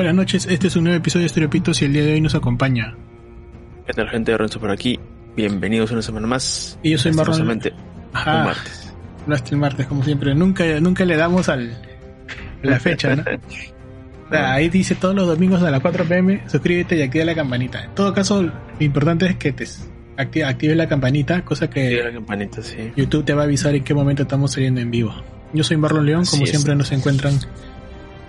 Buenas noches, este es un nuevo episodio de Estereopitos y el día de hoy nos acompaña. ¿Qué tal gente de Renzo por aquí? Bienvenidos una semana más. Y yo soy Marlon. Lastimosamente, Ajá. un martes. No es el martes, como siempre. Nunca, nunca le damos al, la fecha, ¿no? Ahí dice todos los domingos a las 4 pm, suscríbete y activa la campanita. En todo caso, lo importante es que te acti- actives la campanita, cosa que la campanita, sí. YouTube te va a avisar en qué momento estamos saliendo en vivo. Yo soy Marlon León, como Así es. siempre nos encuentran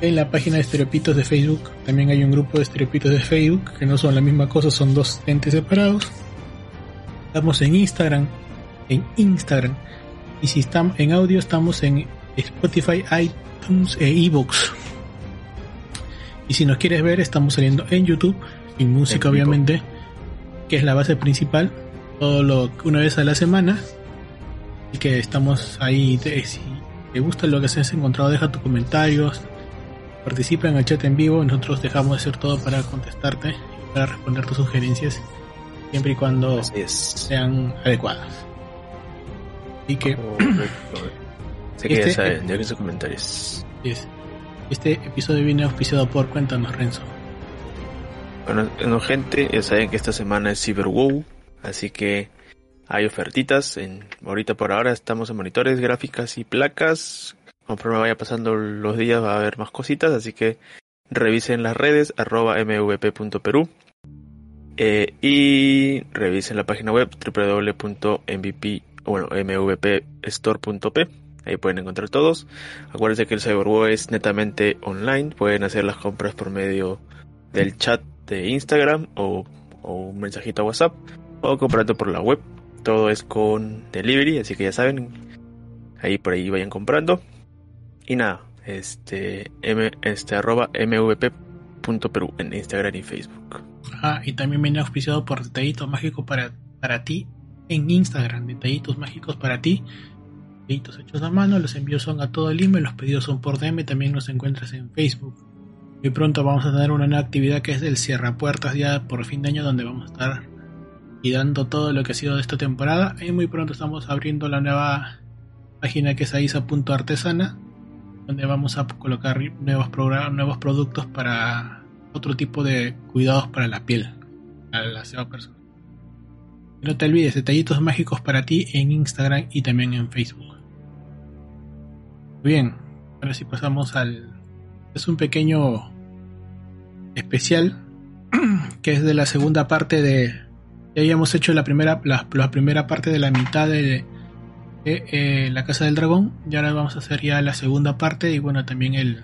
en la página de Estereopitos de Facebook. También hay un grupo de Estereopitos de Facebook, que no son la misma cosa, son dos entes separados. Estamos en Instagram, en Instagram. Y si estamos en audio, estamos en Spotify, iTunes e iVoox. Y si nos quieres ver, estamos saliendo en YouTube, sin música En obviamente, que es la base principal, todo lo una vez a la semana. Y que estamos ahí, te- si te gusta lo que se has encontrado, deja tus comentarios, participa en el chat en vivo, nosotros dejamos de hacer todo para contestarte y para responder tus sugerencias, siempre y cuando Así es. sean adecuadas. Y que. Así que Este- ya saben, dejen sus comentarios. es- este episodio viene auspiciado por Cuéntanos Renzo. Bueno, gente, ya saben que esta semana es Cyber WoW, así que hay ofertitas. En, ahorita por ahora estamos en monitores, gráficas y placas. Conforme vaya pasando los días va a haber más cositas, así que revisen las redes arroba mvp.peru eh, y revisen la página web www.mvp bueno, mvpstore.p ahí pueden encontrar todos. Acuérdense que el CyberWow es netamente online pueden hacer las compras por medio del chat de Instagram o, o un mensajito a WhatsApp o comprando por la web. Todo es con delivery así que ya saben ahí por ahí vayan comprando y nada este m este arroba mvp.peru en Instagram y Facebook Ah, y también viene auspiciado por Detallitos Mágicos para, para ti en Instagram. Detallitos Mágicos para ti. Detallitos hechos a mano. Los envíos son a todo el email. Los pedidos son por DM. También nos encuentras en Facebook. Muy pronto vamos a tener una nueva actividad que es el Cierra Puertas ya por fin de año, donde vamos a estar y dando todo lo que ha sido de esta temporada. Y muy pronto estamos abriendo la nueva página que es aisa.artesana, donde vamos a colocar nuevos, progra- nuevos productos para otro tipo de cuidados para la piel, la aseo personal. No te olvides, detallitos mágicos para ti en Instagram y también en Facebook. Bien, ahora sí pasamos al... Es un pequeño especial que es de la segunda parte de... Ya habíamos hecho la primera, la, la primera parte de la mitad de, de, eh, La Casa del Dragón y ahora vamos a hacer ya la segunda parte y bueno, también el,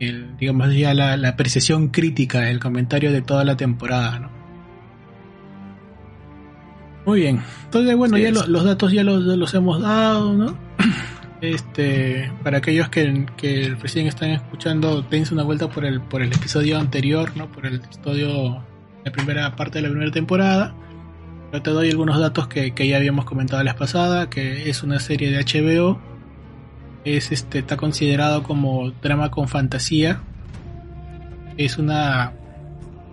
el, digamos ya la, la apreciación crítica, el comentario de toda la temporada, ¿no? Muy bien, entonces bueno, Sí, ya lo- los datos ya los, los hemos dado, ¿no? Este, para aquellos que, que recién están escuchando, dense una vuelta por el, por el episodio anterior, ¿no? Por el episodio, la primera parte de la primera temporada. Yo te doy algunos datos que, que ya habíamos comentado la vez pasada, que es una serie de HBO, es este está considerado como drama con fantasía. Es una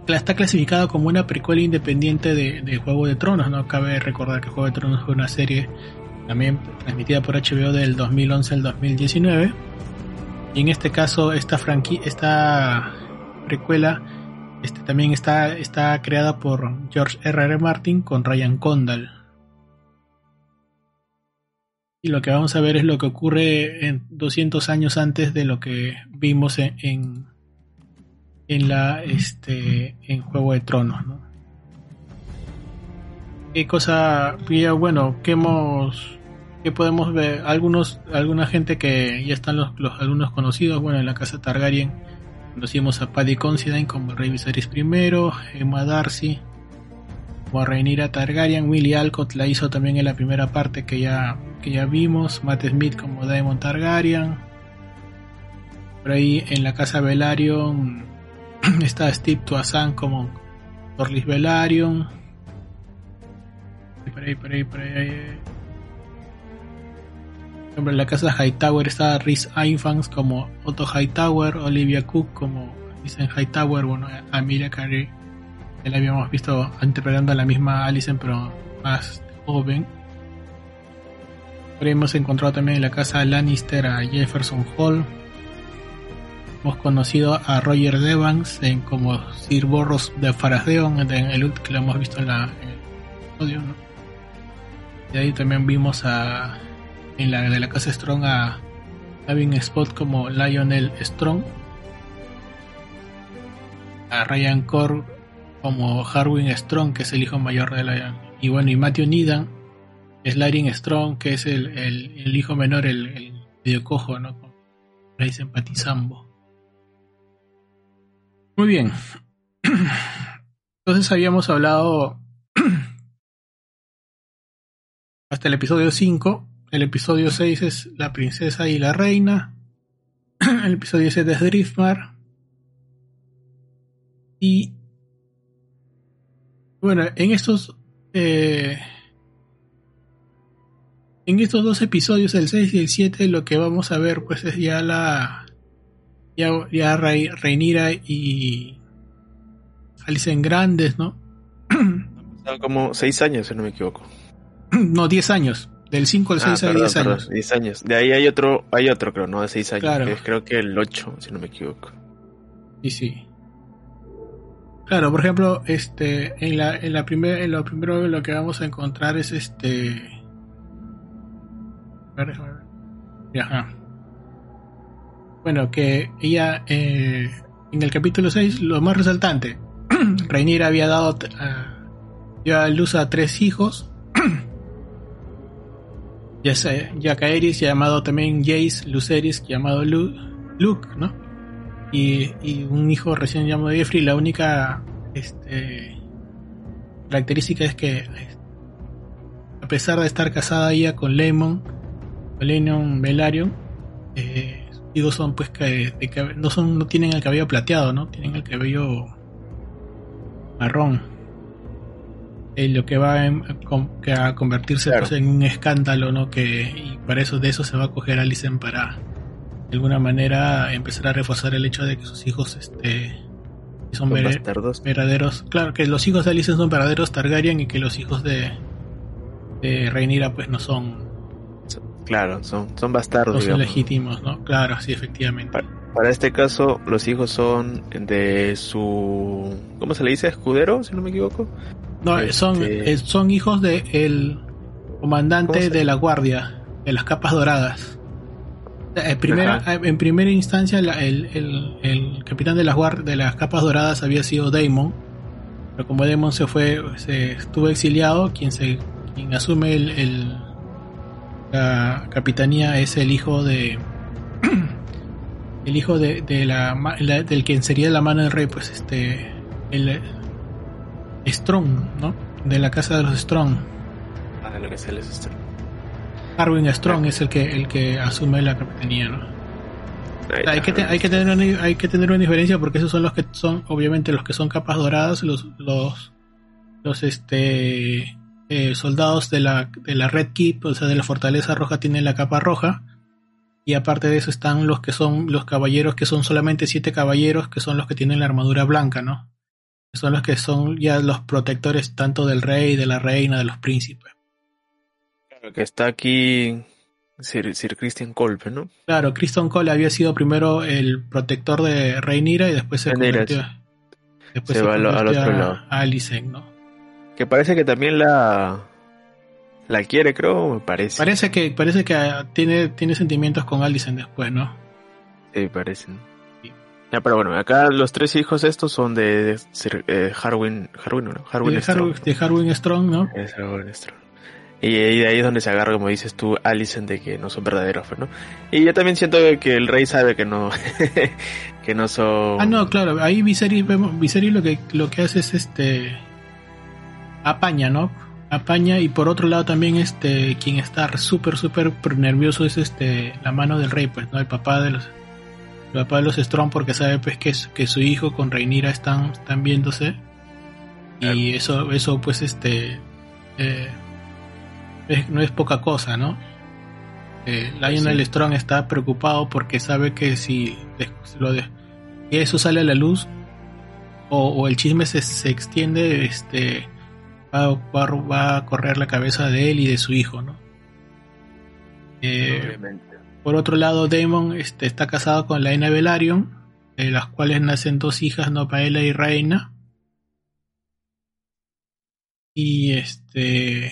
está clasificado como una precuela independiente de, de Juego de Tronos no cabe recordar que Juego de Tronos fue una serie también transmitida por HBO del 2011 al 2019 y en este caso esta franqui esta precuela este también está está creada por George R. R. Martin con Ryan Condal y lo que vamos a ver es lo que ocurre en 200 años antes de lo que vimos en, en, la este en Juego de Tronos, ¿no? ¿Qué cosa, bueno, que hemos, que podemos ver? Algunos, alguna gente que ya están los, los algunos conocidos, bueno, en la casa Targaryen Conocimos a Paddy Considine como Rey Viserys I, Emma Darcy como Rhaenyra Targaryen, Willie Alcott la hizo también en la primera parte que ya, que ya vimos, Matt Smith como Daemon Targaryen. Por ahí en la casa Velaryon está Steve Toussaint como Torlis Velaryon. Por ahí, por ahí, por ahí. En la casa Hightower está Rhys Ifans como Otto Hightower, Olivia Cook como Dicen Hightower, bueno, Amelia Carey, que la habíamos visto interpretando a la misma Alison, pero más joven. Pero hemos encontrado también en la casa Lannister a Jefferson Hall. Hemos conocido a Roger Devans como Sir Borros de Farasdeon, en el que lo hemos visto en, la, en episodio. ¿no? Y ahí también vimos a en la de la casa Strong a Gavin Spot como Lionel Strong, a Ryan Core como Harwin Strong, que es el hijo mayor de Lion, y bueno, y Matthew Needham es Larin Strong, que es el, el, hijo menor, el, el medio cojo, ¿no? Con dicen Patizambo. Muy bien. Entonces habíamos hablado hasta el episodio 5 el episodio 6 es La princesa y la reina. El episodio 7 es Driftmar. Y bueno, en estos eh, en estos dos episodios, el 6 y el 7, lo que vamos a ver pues es ya la ya, ya Reinira y Alice en grandes, ¿no? como 6 años, si no me equivoco. No, 10 años. Del 5 al 6 ah, hay 10 años. 10 años. De ahí hay otro, hay otro creo, ¿no? De 6 años. Claro. creo que el 8, si no me equivoco. Sí, sí. Claro, por ejemplo, este, en la, en la primera, en lo primero lo que vamos a encontrar es este. Ajá. Bueno, que ella eh, en el capítulo 6, lo más resaltante, Reinier había dado dio a luz a tres hijos Jacaeris, llamado también Jace, Luceris, llamado Luke, ¿no? Y, un hijo recién llamado Jeffrey, la única este, característica es que a pesar de estar casada ella con Lemon, Lennon Velaryon, eh, sus hijos son pues que, no son, no tienen el cabello plateado, ¿no? Tienen el cabello marrón lo que va a convertirse pues, en un escándalo, ¿no? Que y para eso de eso se va a coger Alicent para de alguna manera empezar a reforzar el hecho de que sus hijos este son, verdaderos, claro, que los hijos de Alicent son verdaderos Targaryen y que los hijos de de Rhaenyra pues no son claro, son son bastardos, no son legítimos, ¿no? Claro, sí, efectivamente. Para, este caso, los hijos son de su ¿cómo se le dice? escudero, si no me equivoco. No, son, este, eh, son hijos del el comandante de la guardia, de las capas doradas. En primera, en primera instancia, el, capitán de las, de las capas doradas había sido Daemon, pero como Daemon se fue, se estuvo exiliado, quien, se, quien asume el, la capitanía es el hijo de el hijo de, la, del quien sería la mano del rey pues este el, Strong, ¿no? De la casa de los Strong. Ah, de lo que es el Strong. Arwin Strong es el que el que asume la capitanía, ¿no? Hay que, hay, que tener una, hay que tener una diferencia porque esos son los que son, obviamente, los que son capas doradas, los, los, los este, eh, soldados de la, de la Red Keep, o sea, de la Fortaleza Roja, tienen la capa roja. Y aparte de eso están los que son los caballeros, que son solamente siete caballeros, que son los que tienen la armadura blanca, ¿no? Son los que son ya los protectores tanto del rey, de la reina, de los príncipes. Claro, que está aquí Sir, Christian Colpe, ¿no? Claro, Christian Cole había sido primero el protector de Reinira y después se convirtió, después se, va al otro lado. a Alicent, ¿no? Que parece que también la la quiere, creo, me parece. Parece que parece que tiene tiene sentimientos con Alicent después, ¿no? Sí, parecen. Ya, pero bueno, acá los tres hijos estos son de, eh, Harwin, Harwin, ¿no? Harwin Strong. de Harwin Strong, ¿no? Es Harwin Strong. Y, de ahí es donde se agarra, como dices tú, Alicent, de que no son verdaderos, pues, ¿no? Y yo también siento que el rey sabe que no, que no son... Ah, no, claro, ahí Viserys, vemos, Viserys lo que, lo que hace es este... apaña, ¿no? Apaña y por otro lado también este quien está súper súper nervioso es este la mano del rey pues no el papá de los papá de los Strong porque sabe pues que, que su hijo con Reinira están están viéndose. Y eso eso pues este eh, no es poca cosa no eh, Lionel Strong está preocupado porque sabe que si lo de, eso sale a la luz o, o el chisme se, se extiende este va, a correr la cabeza de él y de su hijo, ¿no? Eh, por otro lado, Damon este, está casado con la Ena Velaryon, de las cuales nacen dos hijas, no Paela y Reina. Y este.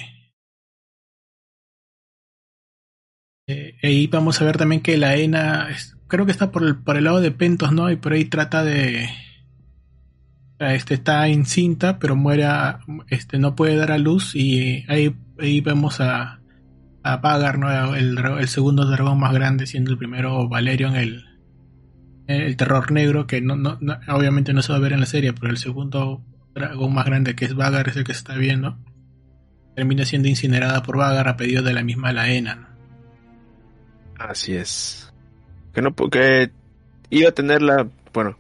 Eh, ahí vamos a ver también que la Ena, creo que está por el, por el lado de Pentos, ¿no? Y por ahí trata de, este está encinta, pero muere, este, no puede dar a luz y ahí, ahí vemos a, a Pagar, ¿no? el, segundo dragón más grande, siendo el primero Valerion, el, el terror negro, que no, no, obviamente no se va a ver en la serie, pero el segundo dragón más grande, que es Vagar, es el que se está viendo, termina siendo incinerada por Vagar a pedido de la misma Laena. Así es. Que no, porque iba a tener la, bueno,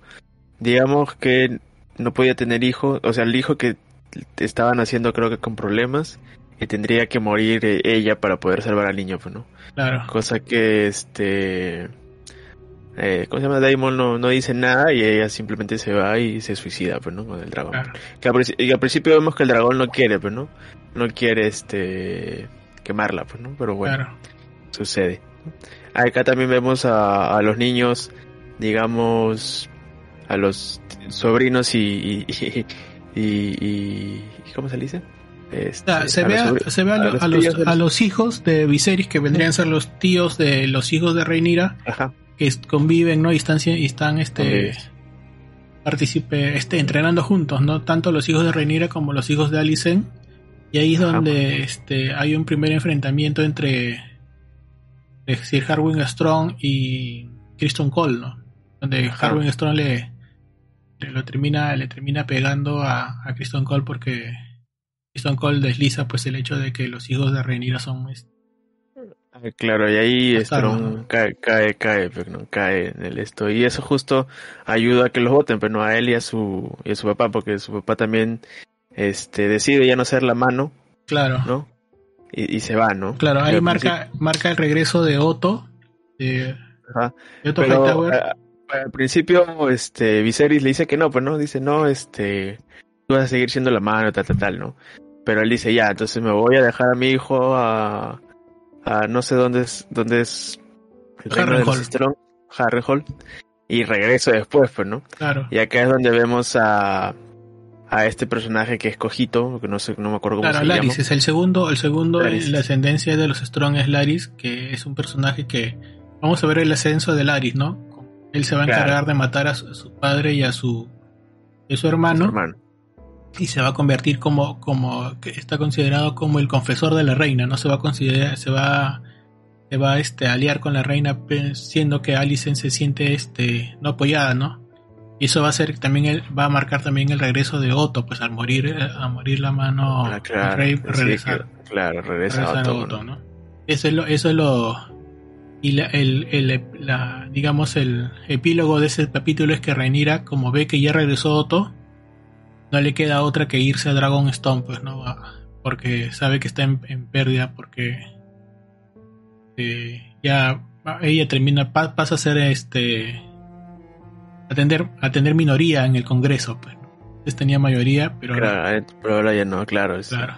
digamos que no podía tener hijo, o sea, el hijo que estaban haciendo creo que con problemas y tendría que morir eh, ella para poder salvar al niño, pues, ¿no? Claro. Cosa que este eh, ¿cómo se llama? Daimon no, no dice nada y ella simplemente se va y se suicida, pues, ¿no? Con el dragón. Que al, y al principio vemos que el dragón no quiere, pues, ¿no? No quiere este quemarla, pues, ¿no? Pero bueno, sucede. Acá también vemos a, a los niños, digamos, a los sobrinos y, y, y, ¿cómo se dice? Este, se, ve, a, se ve a, los, a, los, hijos de Viserys que vendrían a ser los tíos de los hijos de Reinira que conviven no y están, y están este participe este entrenando juntos no tanto los hijos de Reinira como los hijos de Alicent. Y ahí es donde este hay un primer enfrentamiento entre Sir Harwin Strong y Kristen Cole no donde Harwin Strong le lo termina, le termina pegando a, a Kristen Cole porque Kristen Cole desliza pues el hecho de que los hijos de Renira son ah, Claro, y ahí Strong cae, cae, cae, pero no cae en el esto. Y eso justo ayuda a que los voten, pero no a él y a su, y a su papá, porque su papá también este decide ya no ser la mano. Claro. ¿No? Y, se va, ¿no? Claro, ahí marca, marca el regreso de Otto. De, Otto pero, al principio, este, Viserys le dice que no, pues no, dice, no, este, tú vas a seguir siendo la mano, tal, tal, tal, ¿no? Pero él dice, ya, entonces me voy a dejar a mi hijo a, a no sé dónde es, dónde es Harrenhal. Harrenhal, y regreso después, pues, ¿no? Claro. Y acá es donde vemos a, a este personaje que es Cojito, que no sé, no me acuerdo cómo claro, se Laris es el segundo, el segundo en la ascendencia de los Strong es Laris, que es un personaje que vamos a ver el ascenso de Laris, ¿no? Él se va a encargar de matar a su, padre y a su, su hermano, Y se va a convertir como, como, que está considerado como el confesor de la reina, ¿no? Se va a considerar, se va, se va este, a aliar con la reina, siendo que Alicent se siente este, no apoyada, ¿no? Y eso va a ser también va a marcar también el regreso de Otto, pues al morir, eh, a morir la mano ah, claro, rey, regresar, claro, regresa Otto, ¿no? Eso es lo, eso es lo, y el, la, digamos, el epílogo de ese capítulo es que Rhaenyra, como ve que ya regresó Otto, no le queda otra que irse a Dragonstone, pues, ¿no? Porque sabe que está en, pérdida, porque eh, ya ella termina, pasa a ser este. Atender, atender minoría en el Congreso, pues. Antes tenía mayoría, pero. ahora, eh, pero ahora ya no, claro. claro.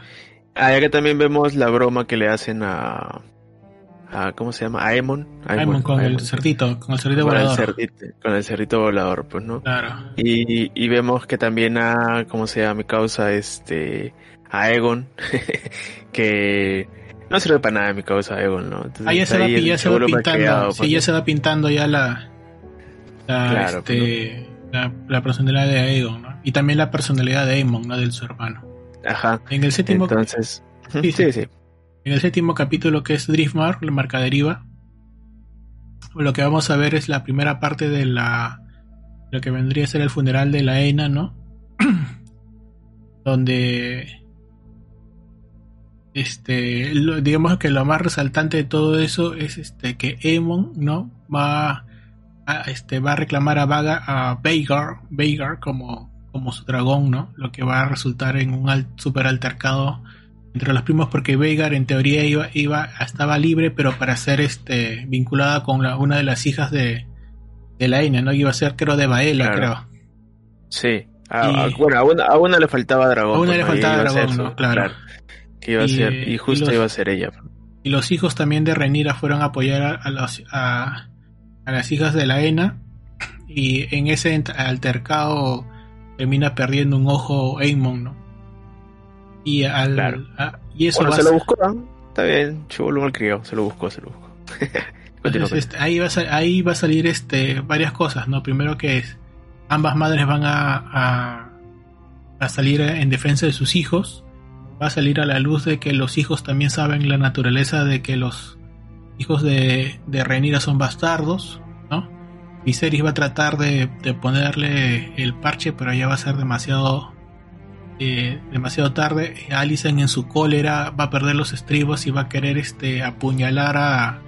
Ah, ya que también vemos la broma que le hacen a ¿cómo se llama? Aemon. Aemon, con el cerdito, con el cerdito volador. con el cerdito volador, pues, ¿no? Claro. Y, y vemos que también a, ¿cómo se llama? Mi causa, este, a Egon, que no sirve para nada mi causa Aegon, ¿no? Entonces, ahí ya se va, ya se va pintando, sí, ya se va pintando ya la, la, este, pues, la, personalidad de Aegon, ¿no? Y también la personalidad de Aemon, ¿no? Del su hermano. Ajá. En el séptimo... Entonces... sí. sí. sí. En el séptimo capítulo que es Driftmark, la marca deriva, lo que vamos a ver es la primera parte de la lo que vendría a ser el funeral de la Ena, ¿no? Donde este digamos que lo más resaltante de todo eso es este que Emon no va a, este va a reclamar a Vaga a Veigar como como su dragón no lo que va a resultar en un super altercado entre los primos porque Veigar en teoría iba iba estaba libre pero para ser este vinculada con la, una de las hijas de de la Ina no iba a ser creo de Baela creo sí bueno a una, le faltaba dragón a una le faltaba dragón claro iba a ser, y justo iba a ser ella. Y los hijos también de Renira fueron a apoyar a, los, a, las hijas de la ENA. Y en ese altercado termina perdiendo un ojo Aemon, ¿no? Y al. y eso se lo buscó, Está bien, chulo mal criado, se lo buscó, se lo buscó. este, ahí, va a, ahí va a salir este varias cosas, ¿no? Primero que es, ambas madres van a, a, a salir en defensa de sus hijos va a salir a la luz de que los hijos también saben la naturaleza de que los hijos de, de Renira son bastardos, ¿no? Viserys va a tratar de, ponerle el parche, pero ya va a ser demasiado eh, demasiado tarde. Alicent en su cólera va a perder los estribos y va a querer este apuñalar a,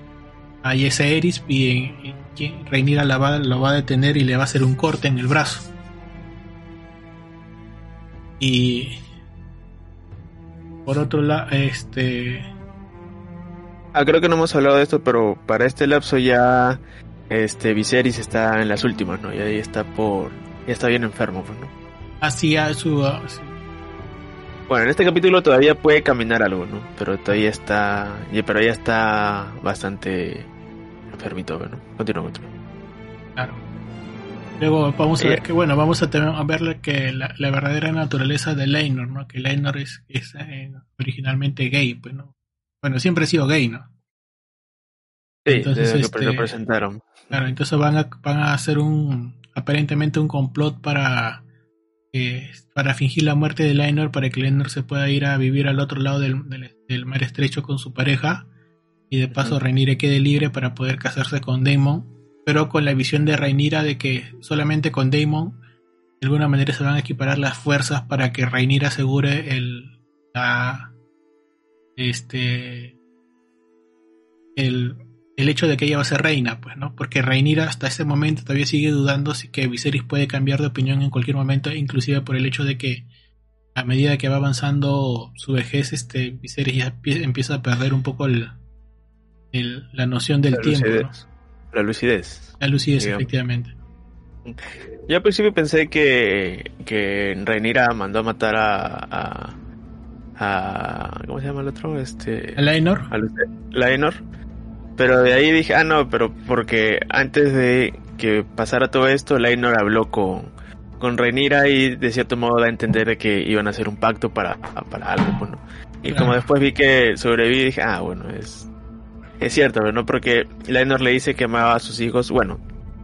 a Eris y, y, Rhaenyra la va, lo va a detener y le va a hacer un corte en el brazo. Y por otro lado, este... Ah, creo que no hemos hablado de esto, pero para este lapso ya este Viserys está en las últimas, ¿no? Y ahí está por... Ya está bien enfermo, pues, ¿no? Así a su... Bueno, en este capítulo todavía puede caminar algo, ¿no? Pero todavía está... Pero ya está bastante enfermito, ¿no? Continúa, continúa. Claro. Luego vamos a ver que, bueno, vamos a, a ver que la, verdadera naturaleza de Leinor, ¿no? Que Leinor es, eh, originalmente gay, pues, ¿no? Bueno, siempre ha sido gay, ¿no? Sí, entonces, este, lo presentaron. Claro, entonces van a, van a hacer un, aparentemente un complot para, eh, para fingir la muerte de Leinor para que Leinor se pueda ir a vivir al otro lado del, del, mar estrecho con su pareja y de paso uh quede libre para poder casarse con Daemon pero con la visión de Rhaenyra de que solamente con Daemon de alguna manera se van a equiparar las fuerzas para que Rhaenyra asegure el este el, hecho de que ella va a ser reina, pues, ¿no? Porque Rhaenyra hasta ese momento todavía sigue dudando si que Viserys puede cambiar de opinión en cualquier momento, inclusive por el hecho de que a medida que va avanzando su vejez, este Viserys ya empieza a perder un poco el, la noción del tiempo. La lucidez. La lucidez, efectivamente. Yo al principio pensé que, que Rhaenyra mandó a matar a, a, ¿Cómo se llama el otro? Este, ¿A Laenor? A Laenor. Pero de ahí dije, ah, no, pero porque antes de que pasara todo esto, Laenor habló con, con Rhaenyra y de cierto modo da a entender que iban a hacer un pacto para, para algo. Bueno. Y como después vi que sobreviví, dije, ah, bueno, es, es cierto, pero no porque Lainor le dice que amaba a sus hijos, bueno,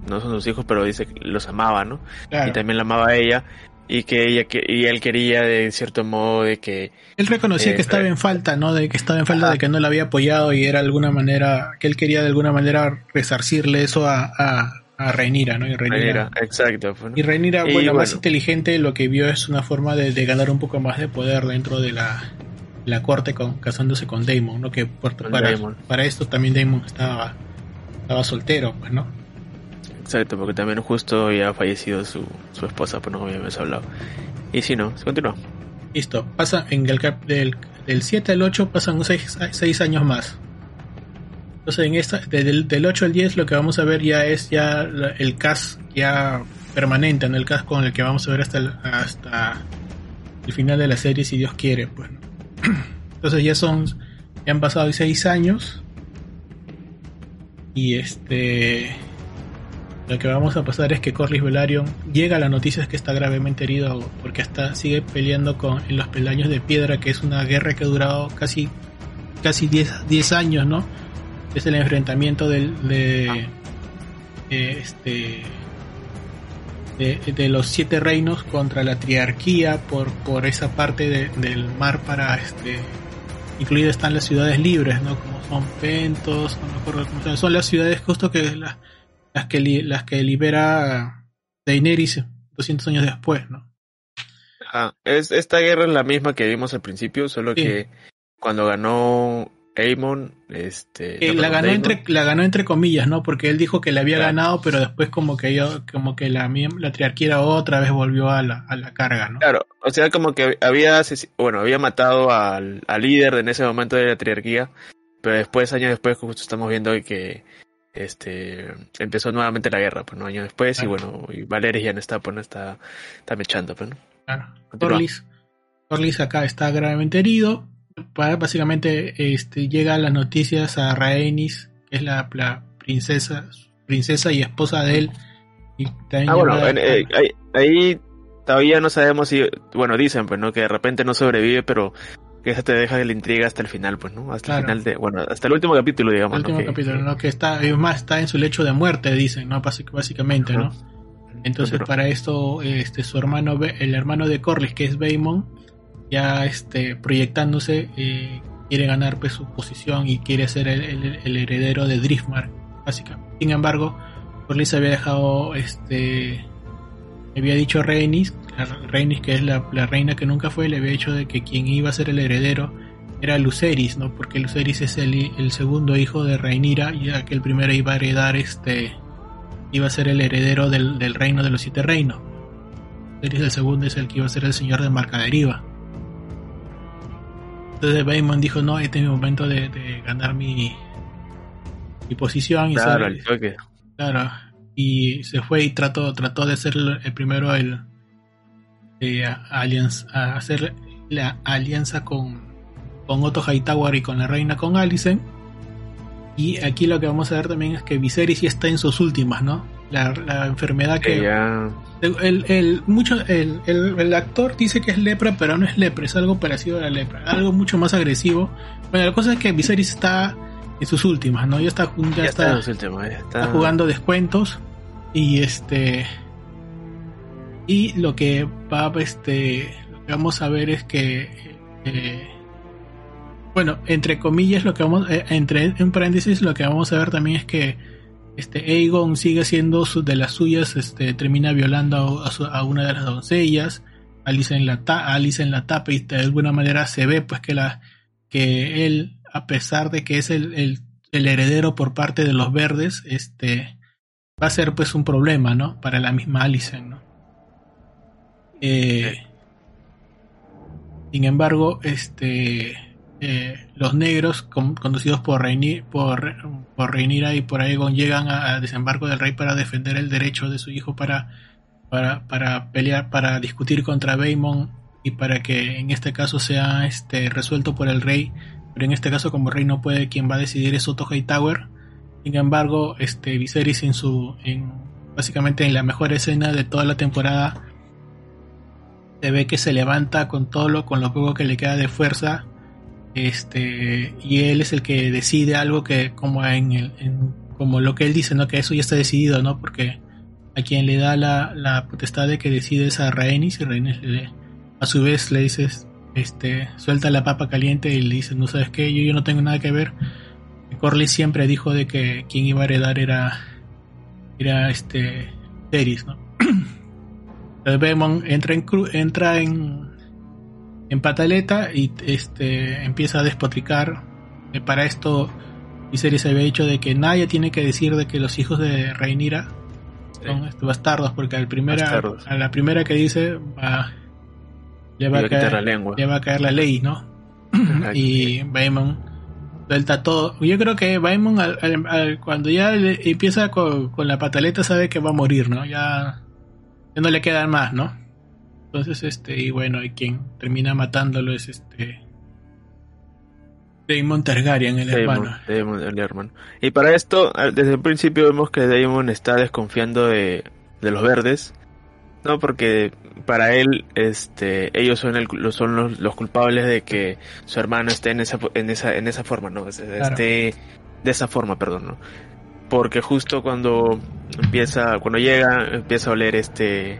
no son sus hijos, pero dice que los amaba, ¿no? Y también la amaba a ella y que ella que y él quería de cierto modo de que él reconocía que eh, estaba en falta, ¿no? De que estaba en falta de que no la había apoyado y era alguna manera que él quería de alguna manera resarcirle eso a, a, a Reinira, ¿no? Y Reinira, exacto. Y Reinira, bueno, más inteligente, lo que vio es una forma de, de ganar un poco más de poder dentro de la la corte con, casándose con Damon, ¿no? Que para, para esto también Damon estaba, estaba soltero, pues, ¿no? Exacto, porque también justo ya ha fallecido su, su esposa, pues no habíamos hablado. Y si no, se continúa. Listo, pasa en el del, del 7 al 8 pasan 6 años más. Entonces en esta, del, del 8 al 10 lo que vamos a ver ya es ya el cast ya permanente, en el cast con el que vamos a ver hasta el, hasta el final de la serie si Dios quiere, pues. Entonces ya son, ya han pasado seis años. Y este, lo que vamos a pasar es que Corlys Velaryon llega a la noticia es que está gravemente herido porque hasta sigue peleando con en los peldaños de piedra, que es una guerra que ha durado casi casi 10 años, ¿no? Es el enfrentamiento del, de, este de, los siete reinos contra la triarquía por, por esa parte del mar para este incluidas están las ciudades libres no como son Pentos no me acuerdo cómo son, son las ciudades justo que las que las que libera Daenerys 200 años después, ¿no? Ah, es, esta guerra es la misma que vimos al principio, solo Sí. que cuando ganó Aemon, este... No, la ganó Daemon, entre la ganó entre comillas, ¿no? Porque él dijo que le había Claro. ganado, pero después como que yo, como que la la triarquía otra vez volvió a la, a la carga, ¿no? Claro, o sea, como que había, bueno, había matado al, al líder en ese momento de la triarquía, pero después, años después, justo estamos viendo que este empezó nuevamente la guerra, pues, ¿no? Años después, y bueno, y Valeris ya no está, pues, no está, está mechando, pues, ¿no? Claro. Acá está gravemente herido. Básicamente este, llega las noticias a Rhaenys, que es la, la princesa, princesa y esposa de él. Y también Ah, bueno, en- eh, ahí, ahí todavía no sabemos si, bueno, dicen, pues, ¿no? Que de repente no sobrevive, pero que eso te deja la intriga hasta el final, pues, ¿no? Hasta Claro. el final de, bueno, hasta el último capítulo, digamos, el último capítulo, que- ¿no? Que está, es más, está en su lecho de muerte, dicen, ¿no? Básic- Básicamente, ¿no? Entonces, Pero- para esto, este, su hermano, el hermano de Corlys, que es Baemon, ya este, proyectándose, eh, quiere ganar pues, su posición y quiere ser el, el- el heredero de Driftmark, básicamente. Sin embargo, Corlys había dejado, este, había dicho a Rhaenys, Rhaenys que es la, la reina que nunca fue, le había dicho de que quien iba a ser el heredero era Lucerys, ¿no? Porque Lucerys es el, el segundo hijo de Rhaenyra, ya que el primero iba a heredar este iba a ser el heredero del, del reino de los siete reinos. Lucerys el segundo es el que iba a ser el señor de Marcaderiva. Entonces Baemon dijo, no, este es mi momento de, de ganar mi, mi posición. Y Claro, toque. Claro, y se fue y trató, trató de ser el, el primero el eh, a, alianza- a hacer la alianza con, con Otto Hightower y con la reina con Alicent. Y aquí lo que vamos a ver también es que Viserys ya está en sus últimas, ¿no? La, la enfermedad Que el, el, mucho, el, el, el actor dice que es lepra, pero no es lepra, es algo parecido a la lepra, algo mucho más agresivo. Bueno, la cosa es que Viserys está en sus últimas, ¿no? Ya está, ya Ya, está, está en los últimos, ya está... está jugando descuentos y este y lo que va este lo que vamos a ver es que eh, bueno entre comillas lo que vamos eh, entre en paréntesis lo que vamos a ver también es que este Aegon sigue siendo de las suyas este termina violando a, una de las doncellas Alice en la ta Alice en la tapa y de alguna manera se ve pues que la que él a pesar de que es el, el, heredero por parte de los verdes este va a ser pues un problema, ¿no? Para la misma Alicent, ¿no? Eh, sin embargo, este eh, los negros con- conducidos por Reini, por, por Rhaenyra y por Aegon llegan a, a desembarco del rey para defender el derecho de su hijo para, para, para pelear, para discutir contra Baemon y para que en este caso sea este resuelto por el rey, pero en este caso como el rey no puede, quien va a decidir es Otto Hightower. Sin embargo, este Viserys en su en básicamente en la mejor escena de toda la temporada se ve que se levanta con todo lo con lo poco que le queda de fuerza este y él es el que decide algo que como en, el, como lo que él dice no que eso ya está decidido no porque a quien le da la, la potestad de que decide es a Rhaenys y Rhaenys le, a su vez le dices este suelta la papa caliente y le dice no sabes qué yo, yo no tengo nada que ver Corlys siempre dijo de que quien iba a heredar era era este Teris, ¿no? Entonces Baemon entra en cru- entra en en pataleta y este empieza a despotricar. Eh, para esto Viserys había dicho de que nadie tiene que decir de que los hijos de Rhaenyra son este, bastardos porque al primera, Bastardos. a la primera que dice va le va, a caer, la lengua. le va a caer la ley, ¿no? y Baemon suelta todo. Yo creo que Baemon al- al- al- cuando ya empieza con, con la pataleta sabe que va a morir, ¿no? Ya, ya no le quedan más, ¿no? Entonces, este, y bueno, y quien termina matándolo es este Daemon Targaryen, el Daemon, hermano. Daemon, el hermano. Y para esto, desde el principio vemos que Daemon está desconfiando de, de los verdes, ¿no? Porque para él, este, ellos son, el, los- son los, los culpables de que su hermano esté en esa, en esa, en esa forma, ¿no? Es- Esté de esa forma, perdón, ¿no? Porque justo cuando empieza, cuando llega, empieza a oler este,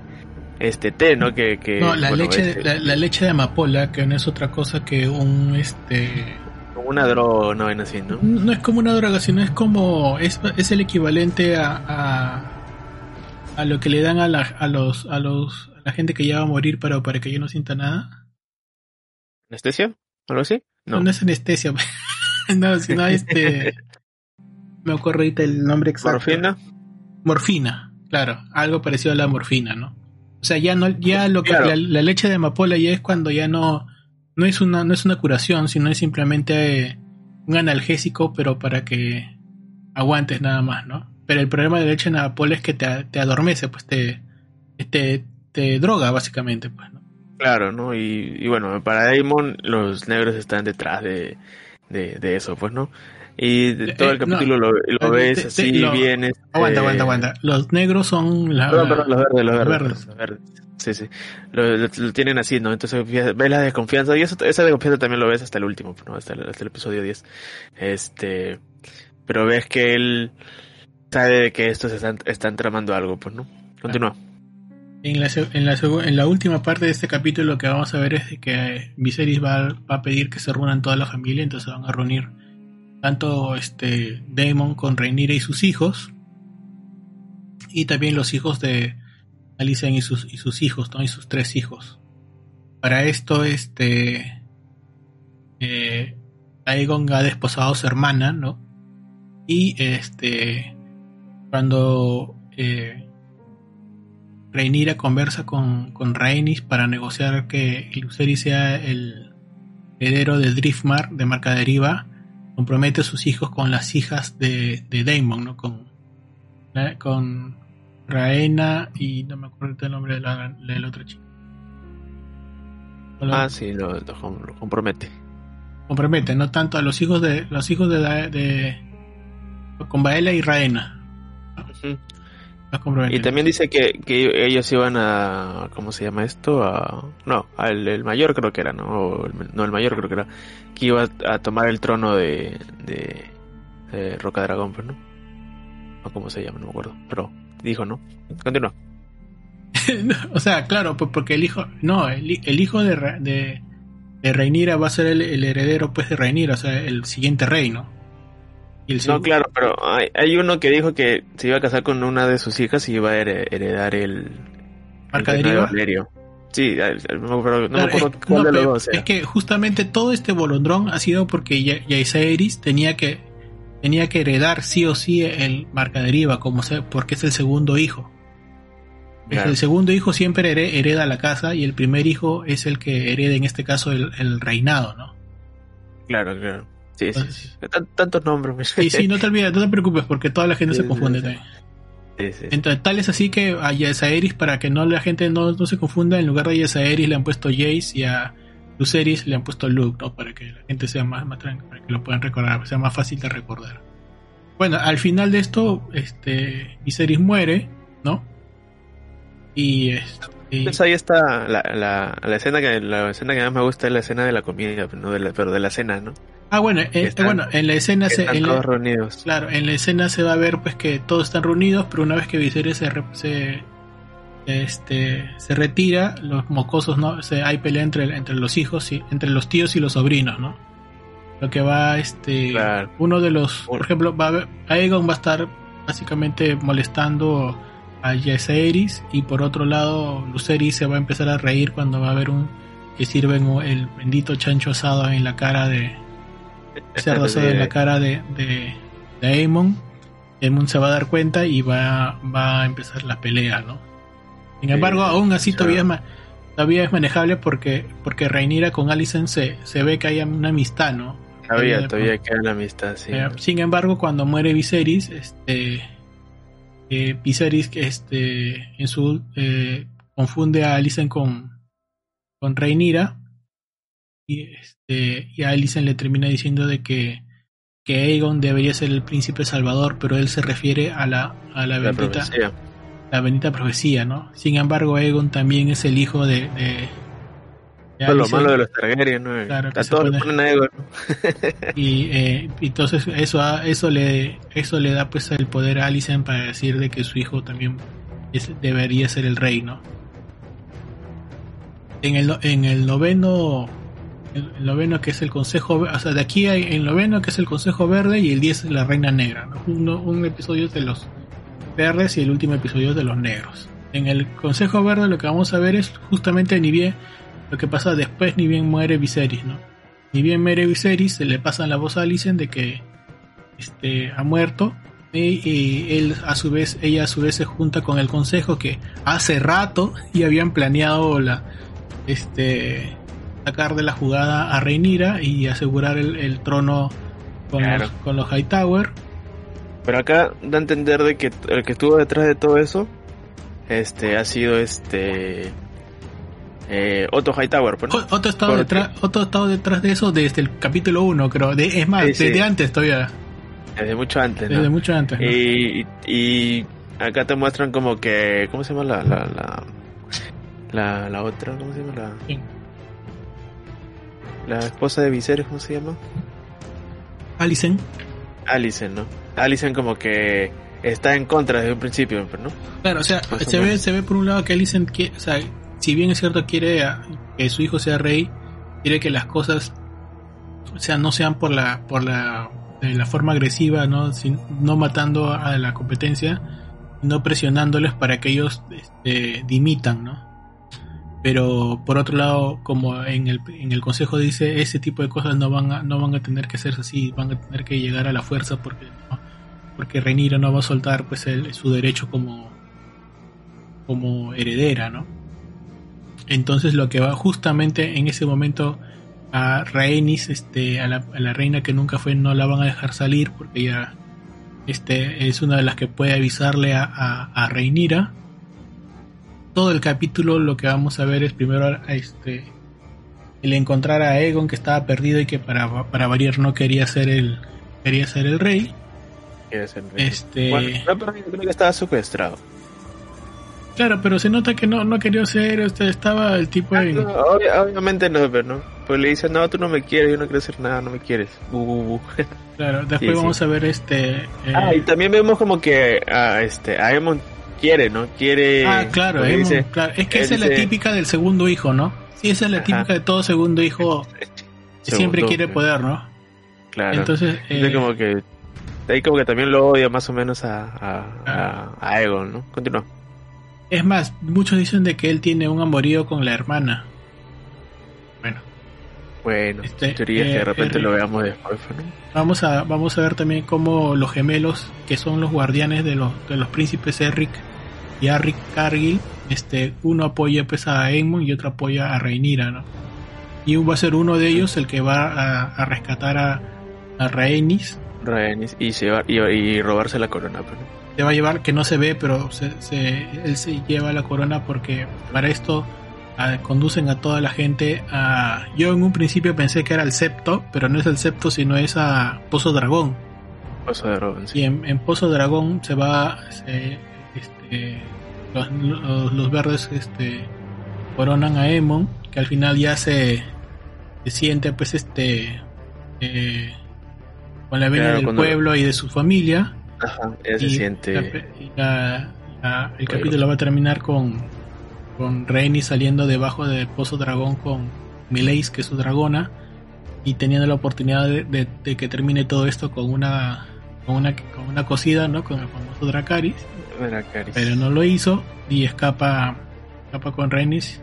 este té, ¿no? Que, que No, la bueno, leche, este, la, la leche de amapola, que no es otra cosa que un este como una droga, una vaina así, ¿no? no es como una droga, sino es como es, es el equivalente a, a a lo que le dan a, la, a los a los a la gente que ya va a morir pero para que yo no sienta nada anestesia algo así no no, es anestesia no sino este me ocurre ahorita el nombre exacto morfina morfina claro algo parecido a la morfina no o sea ya no ya lo que la, leche de amapola ya es cuando ya no no es una no es una curación sino es simplemente un analgésico pero para que aguantes nada más no pero el problema de la leche de amapola es que te, te adormece, pues te, te, te, droga básicamente, pues, ¿no? Claro, ¿no? Y, y bueno, para Damon los negros están detrás de, de, de eso, pues, ¿no? Y de todo el eh, capítulo lo, lo, ves así, bien... Este... Aguanta, aguanta, aguanta. Los negros son... La, perdón, perdón, los verdes, los verdes. Los verdes. Sí, sí. Lo, lo, tienen así, ¿no? Entonces ves la desconfianza. Y eso, esa desconfianza también lo ves hasta el último, ¿no? Hasta el, hasta el episodio 10. Este... Pero ves que él sabe que estos están, están tramando algo, pues, ¿no? Continúa. En la, en, la, en la última parte de este capítulo lo que vamos a ver es que Viserys va, va a pedir que se reúnan toda la familia, entonces van a reunir tanto este Daemon con Rhaenyra y sus hijos, y también los hijos de Alicent y sus, y sus hijos, ¿no? Y sus tres hijos. Para esto, este eh, Aegon ha desposado a su hermana, ¿no? Y este cuando eh, conversa con, con Rhaenys para negociar que Lucerys sea el heredero de Driftmark, de marca deriva, compromete a sus hijos con las hijas de, de Daemon, ¿no? Con, con Raena y no me acuerdo el nombre de la, del otro chico. Ah, sí, lo, compromete. Compromete, no tanto a los hijos de los hijos de, de con Baela y Raena. Y también dice que, que, ellos iban a. ¿Cómo se llama esto? A, no, al el mayor creo que era, ¿no? no, el mayor creo que era. Que iba a tomar el trono de. de, Roca Dragón, pues, ¿no? O cómo se llama, no me acuerdo. Pero dijo, ¿no? Continúa. o sea, claro, porque el hijo. No, el, hijo de, de, de Reinira va a ser el, el, heredero, pues, de Reinira, o sea, el siguiente rey, ¿no? No, claro, pero hay, uno que dijo que se iba a casar con una de sus hijas y iba a heredar el. ¿Marca deriva? Sí, no me acuerdo, Es que justamente todo este bolondrón ha sido porque Yaisaeris tenía que tenía que heredar sí o sí el marca deriva, como porque es el segundo hijo. El segundo hijo siempre hereda la casa y el primer hijo es el que hereda en este caso el, el reinado, ¿no? Claro, claro. Sí, sí, Tantos nombres. Sí, sí, no te olvides, no te preocupes porque toda la gente se confunde también. Entonces, tal es así que a Yasaeris, para que no la gente no, no se confunda, en lugar de Yasaeris le han puesto Jace y a Luceris le han puesto Luke, ¿no? Para que la gente sea más, más tranquila, para que lo puedan recordar, sea más fácil de recordar. Bueno, al final de esto, este, Viserys muere, ¿no? Y, este, pues ahí está la, la, la, escena que la escena que más me gusta es la escena de la comida, pero, no de la, pero de la cena, ¿no? Ah, bueno, eh, bueno, en la escena se en todos reunidos. Claro, en la escena se va a ver pues que todos están reunidos, pero una vez que Viserys se, se este se retira, los mocosos no, se, hay pelea entre entre los hijos y entre los tíos y los sobrinos, ¿no? Lo que va este uno de los, por ejemplo, va a ver, Aegon va a estar básicamente molestando a Jaehaerys y por otro lado Lucerys se va a empezar a reír cuando va a ver un que sirven el bendito chancho asado en la cara de cerdo asado en la cara de, de, de Aemon. Aemon se va a dar cuenta y va, va a empezar la pelea no sin embargo aún así todavía es, todavía es manejable porque porque Rhaenyra con Alicent se, se ve que hay una amistad no todavía todavía queda la amistad sí. Eh, sin embargo cuando muere Viserys este eh, Viserys este, en su, eh, confunde a Alicent con, con Rhaenyra y, este, y a Alicent le termina diciendo de que, que Aegon debería ser el príncipe salvador, pero él se refiere a la, a la, bendita, profecía. la bendita profecía, ¿no? Sin embargo, Aegon también es el hijo de, de lo malo de los Targaryen, ¿no? Claro, a todos ponen a Ego, y eh, entonces eso eso le eso le da pues el poder a Alicent para decir de que su hijo también debería ser el rey, ¿no? En el, en el noveno el noveno que es el Consejo, o sea, de aquí hay el noveno que es el Consejo Verde y el 10 es la Reina Negra, ¿no? un, un episodio de los verdes y el último episodio de los negros. En el Consejo Verde lo que vamos a ver es justamente ni bien lo que pasa después, ni bien muere Viserys, ¿no? Ni bien muere Viserys, se le pasa la voz a Alicent de que este, ha muerto y, él a su vez, ella a su vez se junta con el consejo que hace rato y habían planeado la, este, sacar de la jugada a Reinira y asegurar el, trono con, los, con los Hightower. Pero acá da a entender de que el que estuvo detrás de todo eso, este, ha sido este eh, Otto Hightower. Pues, Otto, ha estado detrás, Otto ha estado detrás de eso desde el capítulo 1, creo. De, es más, desde antes todavía. Desde mucho antes, Desde mucho antes. Y, y, acá te muestran como que. ¿Cómo se llama la. la, la, la, otra? ¿Cómo se llama la.? La esposa de Viserys, ¿cómo se llama? Alicent. Alicent, ¿no? Alicent como que está en contra desde un principio, ¿no? Claro, o sea, se ve, se ve por un lado que Alicent o sea, si bien es cierto quiere que su hijo sea rey, quiere que las cosas no sean por la por la de la forma agresiva, ¿no? Sin, no matando a la competencia, no presionándoles para que ellos este, dimitan, ¿no? Pero por otro lado, como en el, en el consejo dice, ese tipo de cosas no van a, no van a tener que hacerse así, van a tener que llegar a la fuerza porque porque Renira no va a soltar pues su derecho como como heredera, ¿no? Entonces lo que va justamente en ese momento a Rhaenys, este, a la, reina que nunca fue, no la van a dejar salir porque ella este, es una de las que puede avisarle a, a, Rhaenyra. Todo el capítulo lo que vamos a ver es primero este, el encontrar a Aegon que estaba perdido y que para, para variar no quería ser el, quería ser el rey. Este... Bueno, no, que estaba secuestrado. Claro, pero se nota que no, no quería ser, este, estaba el tipo de... Ah, obviamente no, pero no. Pues le dice, no, tú no me quieres, yo no quiero hacer nada, no me quieres. Claro, después vamos a ver este... Eh, ah, y también vemos como que a este, Aemon quiere, ¿no? Quiere... Ah, claro, claro. Es que esa es la típica del segundo hijo, ¿no? Sí, esa es la típica de todo segundo hijo que siempre quiere poder, ¿no? Claro. Entonces... Eh, como que... Ahí como que también lo odia más o menos a, a, a, a Aegon, ¿no? Continúa. Es más, muchos dicen de que él tiene un amorío con la hermana. Bueno. Bueno, este, teoría que de eh, repente lo veamos después. Vamos a vamos a ver también cómo los gemelos, que son los guardianes de los de los príncipes Eric y Arrick Cargill, este uno apoya pues a Aemon y otro apoya a Rhaenyra, ¿no? Y va a ser uno de ellos el que va a, rescatar a, a Rhaenys. Rhaenys y, se y, robarse la corona, pero pues, se va a llevar, que no se ve, pero se, él se lleva la corona porque para esto ah, conducen a toda la gente a... Yo en un principio pensé que era el septo, pero no es el septo, sino es a Pozo Dragón. Pozo Dragón, sí. Y en, Pozo Dragón se va... este, los, verdes este, coronan a Emon, que al final ya se, se siente pues este... Eh, con la venia del pueblo y de su familia se siente. el capítulo va a terminar con, con saliendo debajo de Pozo Dragón con Mileis, que es su dragona, y teniendo la oportunidad de, que termine todo esto con una con una, con una cosida, ¿no? Con el famoso Dracaris. Pero no lo hizo y escapa, escapa con Rhaenys.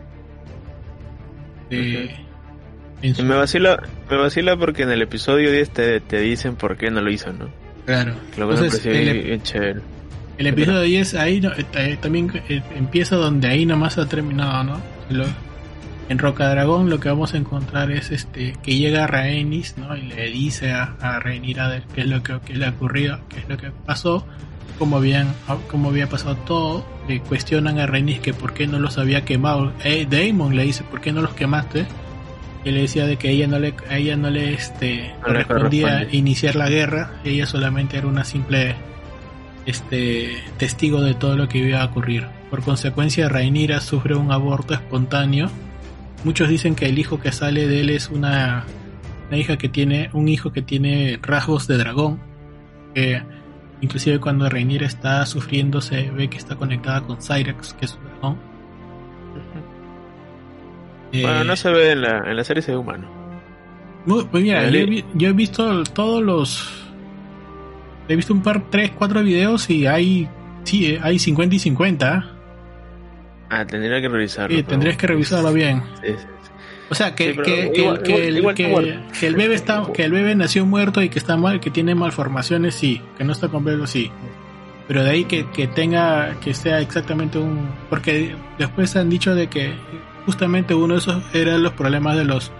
me, vacila, me vacila porque en el episodio 10 te, te dicen por qué no lo hizo, ¿no? Claro. el, episodio 10 ahí eh, también eh, empieza donde ahí nomás ha terminado, ¿no? en Roca Dragón lo que vamos a encontrar es este que llega Rhaenys, ¿no? Y le dice a, a Rhaenyra qué es lo que, le ha ocurrido, qué es lo que pasó, cómo habían cómo había pasado todo. Le cuestionan a Rhaenys que por qué no los había quemado. Eh, Daemon le dice, ¿por qué no los quemaste? Que le decía de que ella no le, a ella no le este, correspondía iniciar la guerra, ella solamente era una simple este, testigo de todo lo que iba a ocurrir. Por consecuencia, Rainira sufre un aborto espontáneo. Muchos dicen que el hijo que sale de él es una, una hija que tiene, un hijo que tiene rasgos de dragón. Que inclusive cuando Rainira está sufriendo se ve que está conectada con Cyrex, que es su dragón bueno, no se ve en la, en la serie, se ve humano. pues mira, yo, he visto todos los. He visto un par, tres, cuatro videos y hay Sí, eh, hay 50 y 50. Ah, tendría que revisarlo. Sí, tendrías que revisarlo bien. Sí, sí, sí. O sea, que, Sí, pero que, que- igual- que igual- el, igual que- muerto. que el bebé está, que el bebé nació muerto y que está mal, que tiene malformaciones, sí. Que no está completo, sí. Pero de ahí que, que tenga, que sea exactamente un... Porque después han dicho de que justamente uno de esos eran los problemas de los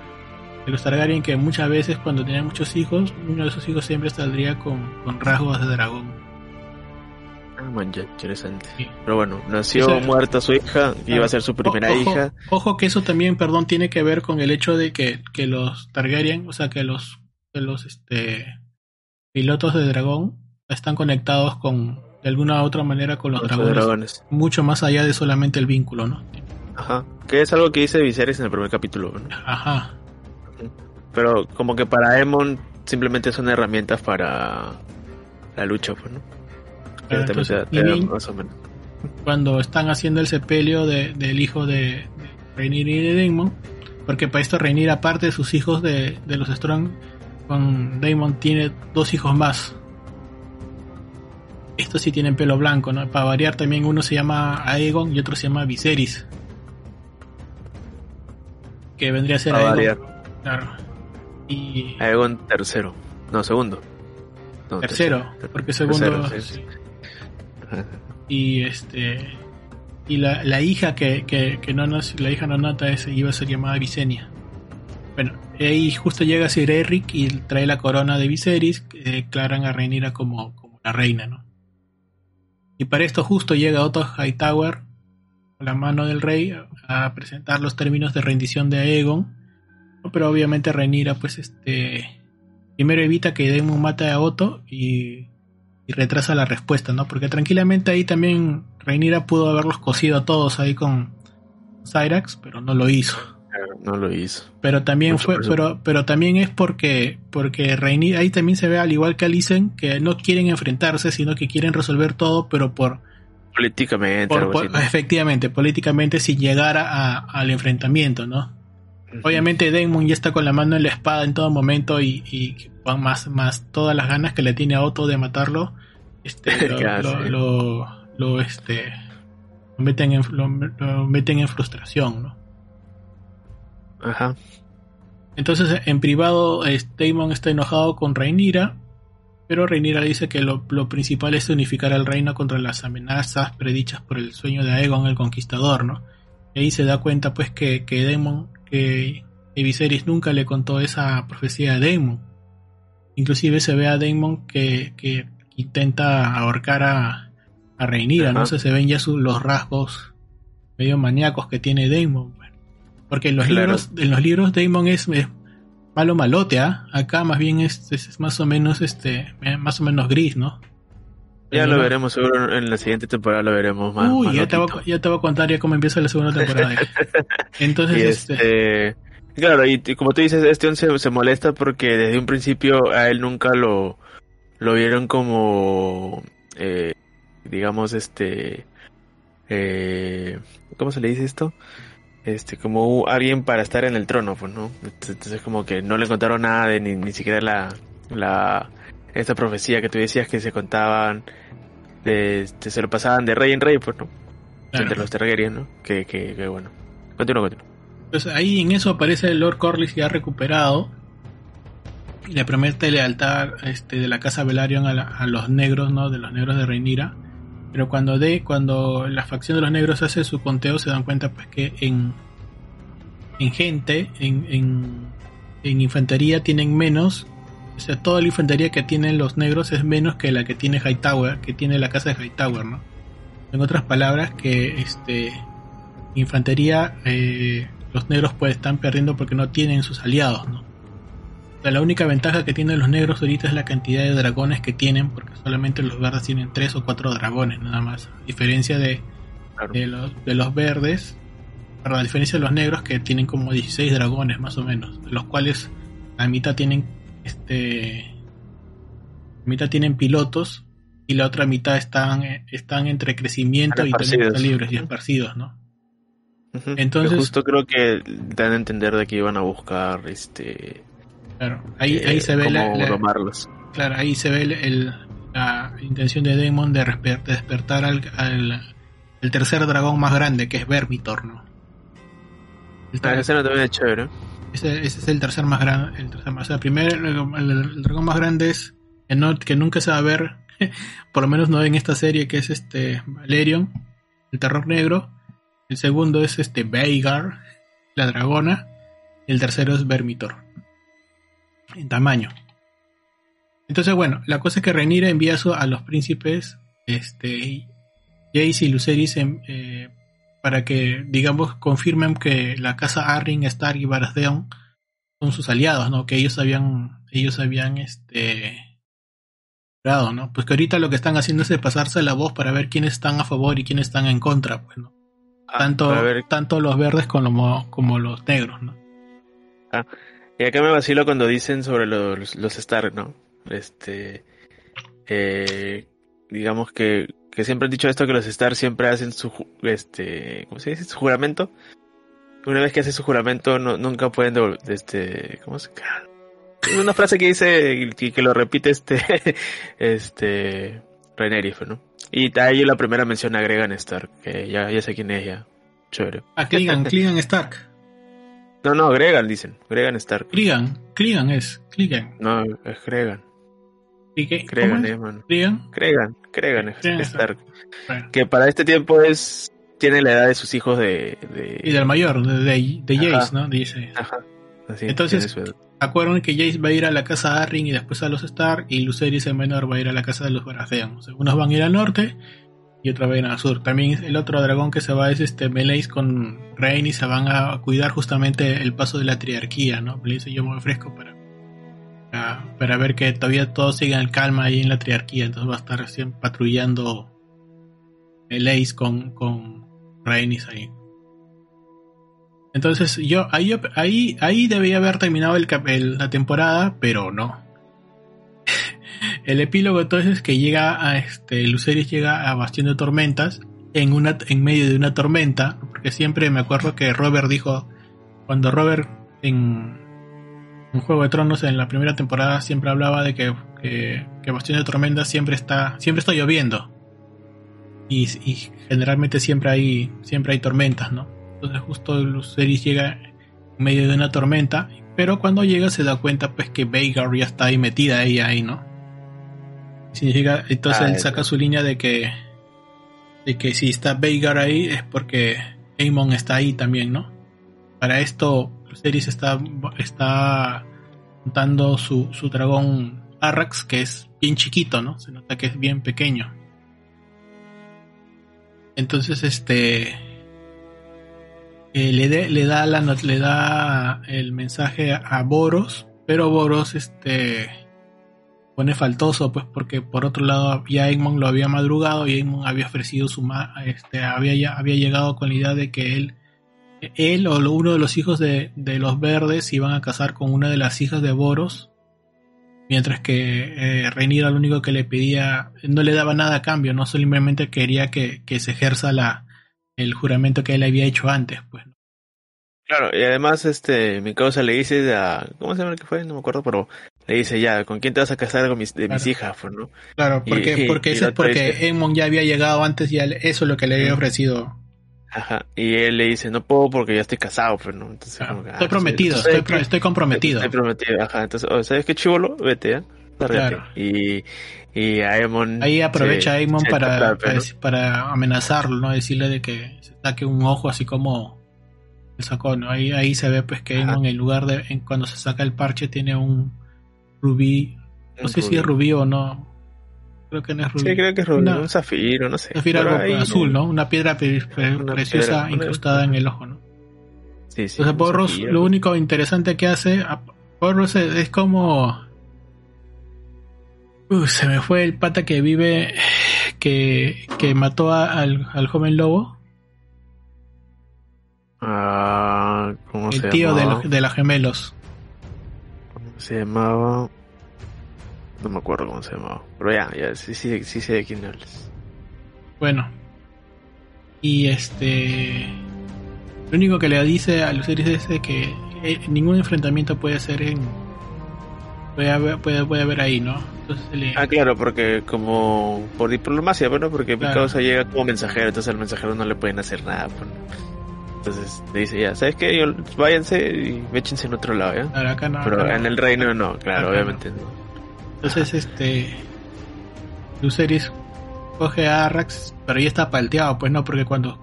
de los Targaryen que muchas veces cuando tenían muchos hijos, uno de esos hijos siempre saldría con, con rasgos de dragón. Ah, man, ya, interesante. Sí. Pero bueno, nació muerta su hija, iba a ser su primera O- ojo, hija. Ojo que eso también, perdón, tiene que ver con el hecho de que, que los Targaryen, o sea, que los, que los este, pilotos de dragón están conectados con, de alguna u otra manera, con los sus dragones, dragones. mucho más allá de solamente el vínculo, ¿no? Ajá. Que es algo que dice Viserys en el primer capítulo, ¿no? Ajá. Pero como que para Aemon simplemente son herramientas para la lucha, pues, ¿no? Entonces, más o menos. cuando están haciendo el sepelio de- del hijo de, de Rhaenyra y de Daemon, porque para esto Rhaenyra, aparte de sus hijos de, de los Strong, con Daemon tiene dos hijos más. Estos sí tienen pelo blanco, ¿no? Para variar también uno se llama Aegon y otro se llama Viserys. Que vendría a ser Aegon. Claro. Y Aegon tercero. No, segundo. No, tercero, porque segundo... Tercero, sí. sí. Ajá. y este y la, la hija que, que, que no la hija no nota es, iba a ser llamada Visenya bueno ahí justo llega Sir Eric y trae la corona de Viserys que declaran a Rhaenyra como, como la reina no y para esto justo llega Otto Hightower con la mano del rey a presentar los términos de rendición de Aegon pero obviamente Rhaenyra pues este primero evita que Daemon mate a Otto y y retrasa la respuesta, ¿no? Porque tranquilamente ahí también Rhaenyra pudo haberlos cosido a todos ahí con Cyrax, pero no lo hizo. No lo hizo. Pero también Mucho fue, pero, pero también es porque, porque Rhaenyra, ahí también se ve al igual que Alicent, que no quieren enfrentarse, sino que quieren resolver todo, pero por, Políticamente, por- algo por- así. ¿no? efectivamente, políticamente sin llegar a- al enfrentamiento, ¿no? Obviamente Daemon ya está con la mano en la espada en todo momento y, y más, más todas las ganas que le tiene a Otto de matarlo, este, lo, lo, sí. lo- lo, este, lo meten en, lo, meten en frustración, ¿no? Ajá. Entonces en privado Daemon está enojado con Rhaenyra, pero Rhaenyra dice que lo, lo principal es unificar al reino contra las amenazas predichas por el sueño de Aegon el Conquistador, ¿no? Y ahí se da cuenta pues que, que Daemon, que, que Viserys nunca le contó esa profecía a Daemon. Inclusive se ve a Daemon que, que intenta ahorcar a, a Rhaenyra, ¿no? Ajá. O sea, se ven ya sus, los rasgos medio maníacos que tiene Daemon. bueno. Porque en los Claro. libros, en los libros Daemon es, es malo malote, ¿ah? Acá más bien es, es- más o menos este, eh, más o menos gris, ¿no? Ya lo veremos, seguro en la siguiente temporada lo veremos más. Uy, más ya te, voy, a- loquito. ya te voy a contar ya cómo empieza la segunda temporada. Entonces, Y este, este, claro, y como tú dices, este se, se molesta porque desde un principio a él nunca lo, lo vieron como, eh, digamos, este, eh, ¿cómo se le dice esto? Este, como alguien para estar en el trono, pues, ¿no? Entonces como que no le contaron nada de ni, ni siquiera la, la, esta profecía que tú decías que se contaban, de, este, se lo pasaban de rey en rey, pues, ¿no? claro. Entre los Targaryen, ¿no? Que, que, que bueno. Continúa, continúa. Entonces pues ahí en eso aparece el Lord Corlys ya recuperado y le promete lealtad este, de la casa Velaryon a, la- a los negros, ¿no? De los negros de Rhaenyra. Pero cuando de, cuando la facción de los negros hace su conteo se dan cuenta pues que en, en gente, en, en, infantería tienen menos, o sea, toda la infantería que tienen los negros es menos que la que tiene Hightower, que tiene la casa de Hightower, ¿no? En otras palabras, que este infantería eh, los negros pues están perdiendo porque no tienen sus aliados, ¿no? Sea, la única ventaja que tienen los negros ahorita es la cantidad de dragones que tienen, porque solamente los verdes tienen tres o cuatro dragones nada más. A diferencia de, Claro. de los, de los verdes, perdón, a diferencia de los negros que tienen como 16 dragones más o menos, de los cuales la mitad tienen este la mitad tienen pilotos y la otra mitad están, eh, están entre crecimiento Están y también están libres y esparcidos, ¿no? Entonces- justo creo que dan a entender de que iban a buscar este Claro, ahí, eh, ahí se ve la, la- claro, ahí se ve el, el- la- intención de Daemon de, despertar al, el tercer dragón más grande, que es Vermitor, ¿no? El ah, tercer, también es chévere. Ese, ese, es el tercer más grande. El tercer más, o sea, primero, el, dragón más grande es que, nunca se va a ver, por lo menos no en esta serie, que es este Valerion, el terror negro. El segundo es este Veigar, la dragona. Y el tercero es Vermitor. En tamaño. Entonces, bueno, la cosa es que Renira envía a los príncipes este, Jace y Luceris eh, para que, digamos, confirmen que la casa Arryn, Stark y Baratheon son sus aliados, ¿no? Que ellos habían, ellos habían, este, ¿no? Pues que ahorita lo que están haciendo es pasarse la voz para ver quiénes están a favor y quiénes están en contra, pues, ah, tanto, tanto los verdes como, como los negros, ¿no? Ah, y acá me vacilo cuando dicen sobre los, los Stark, ¿no? Este, eh, digamos que que siempre han dicho esto que los Stars siempre hacen su este ¿cómo se dice? su juramento. Una vez que hacen su juramento no, nunca pueden devolver, este ¿cómo se una frase que dice que, que lo repite este este Rhaenyra, ¿no? Y ahí la primera mención a Gregan Stark, que ya, ya sé quién es ya. Chévere. A Clegan, Clegan Stark. No, no, Gregan dicen, Gregan Stark. Clegan, Clegan es, Clegan. No, es Gregan. Cregan, hermano. Cregan, Cregan, Stark. Que para este tiempo es tiene la edad de sus hijos de. y del mayor, de, de, Jace, ¿no? Dice. Ajá. Entonces, acuerdan que Jace va a ir a la casa de Arryn y después a los Stark, y Lucerys el menor va a ir a la casa de los Baratheon. unos van a ir al norte y otros van a sur. También el otro dragón que se va es este Meleis con Rain se van a cuidar justamente el paso de la triarquía, ¿no? Le dice yo me ofrezco para para, ver que todavía todos sigan calma ahí en la triarquía. Entonces va a estar recién patrullando el Ace con, con ahí. Entonces yo ahí, ahí, ahí debía haber terminado el, la temporada, pero no. El epílogo entonces es que llega a este Lucerys llega a Bastión de Tormentas en una en medio de una tormenta, porque siempre me acuerdo que Robert dijo cuando Robert en en Juego de Tronos en la primera temporada siempre hablaba de que, que, Bastión de Tormenta siempre está, siempre está lloviendo. Y, generalmente siempre hay, siempre hay tormentas, ¿no? Entonces justo Lucerys llega en medio de una tormenta, pero cuando llega se da cuenta pues que Veigar ya está ahí metida ella ahí, ¿no? Significa, entonces ah, él saca su línea de que de que si está Veigar ahí es porque Aemon está ahí también, ¿no? Para esto Lucerys está, está montando su, su dragón Arrax, que es bien chiquito, ¿no? Se nota que es bien pequeño. Entonces, este. Eh, le, le, da la, le da el mensaje a Boros, pero Boros este, pone faltoso, pues porque por otro lado ya Egmont lo había madrugado y Egmont había ofrecido su este, había, había llegado con la idea de que él él o uno de los hijos de, los verdes iban a casar con una de las hijas de Boros, mientras que eh, era lo único que le pedía, no le daba nada a cambio, no simplemente quería que, se ejerza la, el juramento que él había hecho antes, pues. Claro, y además este mi causa le dice a ¿cómo se llama el que fue? No me acuerdo, pero le dice ya, ¿con quién te vas a casar con mis, de mis hijas? Pues, ¿no? Claro, porque, porque, es porque Emon ya había llegado antes y eso es lo que le había ofrecido Ajá, y él le dice, no puedo porque ya estoy casado, pero no. Entonces, ah, estoy prometido, estoy, estoy, comprometido. Estoy prometido, ajá. Entonces, oh, ¿sabes qué chivolo? Vete, ¿eh? Claro. Y, y Aemon. Ahí aprovecha Aemon para, para, amenazarlo, ¿no? Decirle de que se saque un ojo así como el sacó, ¿no? Ahí, ahí se ve pues que Aemon en lugar de, en, cuando se saca el parche tiene un rubí, no sé si es rubí o no, Creo que no es rubí. Sí, creo que es rubí, un zafiro, no sé. Zafiro algo azul, ¿no? Una piedra preciosa incrustada en el ojo, ¿no? Sí, sí. Entonces Porros, lo único interesante que hace, Porros es, como... Uh, se me fue el pata que vive, que, que mató al, al joven lobo. Ah, ¿cómo el tío de, de los gemelos. ¿Cómo se llamaba? No me acuerdo cómo se llamaba. Pero ya, ya sí, sí, sí sé de quién hablas. Bueno. Y este. Lo único que le dice a Luceris es que eh, ningún enfrentamiento puede ser en. Puede haber, puede, puede haber ahí, ¿no? Ah, claro, porque como por diplomacia, bueno, porque mi causa llega como mensajero, entonces al mensajero no le pueden hacer nada. Pues. Entonces le dice ya, ¿sabes qué? Yo, váyanse y échense en otro lado, ¿ya? acá no, Pero en el reino no, claro, obviamente no. Entonces, este. Luceris coge a Arrax, pero ya está palteado, pues no, porque cuando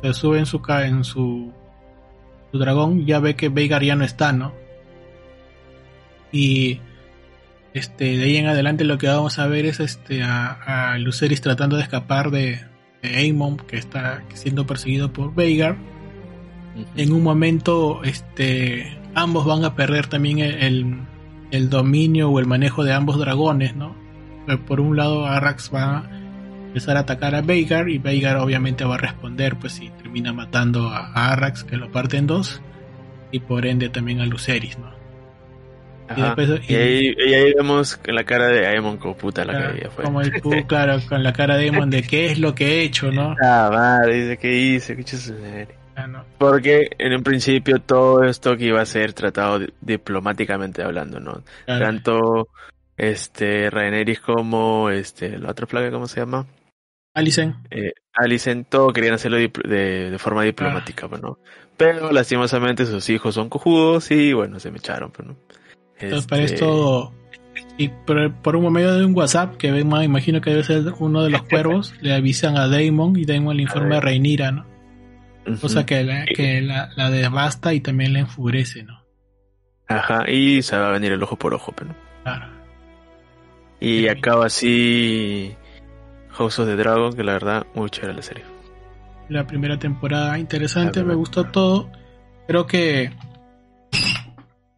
se sube en su, en su, su dragón, ya ve que Veigar ya no está, ¿no? Y este, de ahí en adelante lo que vamos a ver es este a, a Luceris tratando de escapar de, de Aemon, que está siendo perseguido por Veigar en un momento este, ambos van a perder también el, el, dominio o el manejo de ambos dragones, ¿no? Por un lado Arrax va a empezar a atacar a Veigar y Veigar obviamente va a responder pues si termina matando a, Arrax que lo parte en dos y por ende también a Luceris, ¿no? Y, después, y, ahí, vemos la cara de Aemon como puta la que fue. Como el claro, con la cara de Aemon de qué es lo que he hecho, ¿no? Ah, madre, dice que hice, qué porque en un principio todo esto que iba a ser tratado diplomáticamente hablando, ¿no? Tanto este Rhaenerys como este la otra plaga, ¿cómo se llama? Alicent. Eh, Alicent, todo querían hacerlo de, forma diplomática, pues, ¿no? Pero lastimosamente sus hijos son cojudos y bueno, se me echaron, pues, ¿no? Entonces, para este, esto, y por, un medio de un WhatsApp, que imagino que debe ser uno de los cuervos, le avisan a Damon y Damon le informa a, a Rhaenyra, ¿no? Cosa que, la, que la, la, devasta y también la enfurece, ¿no? Ajá, y se va a venir el ojo por ojo, pero. Claro. Y acaba así House of the Dragon, que la verdad, muy chévere la serie. La primera temporada interesante, me gustó todo. Creo que.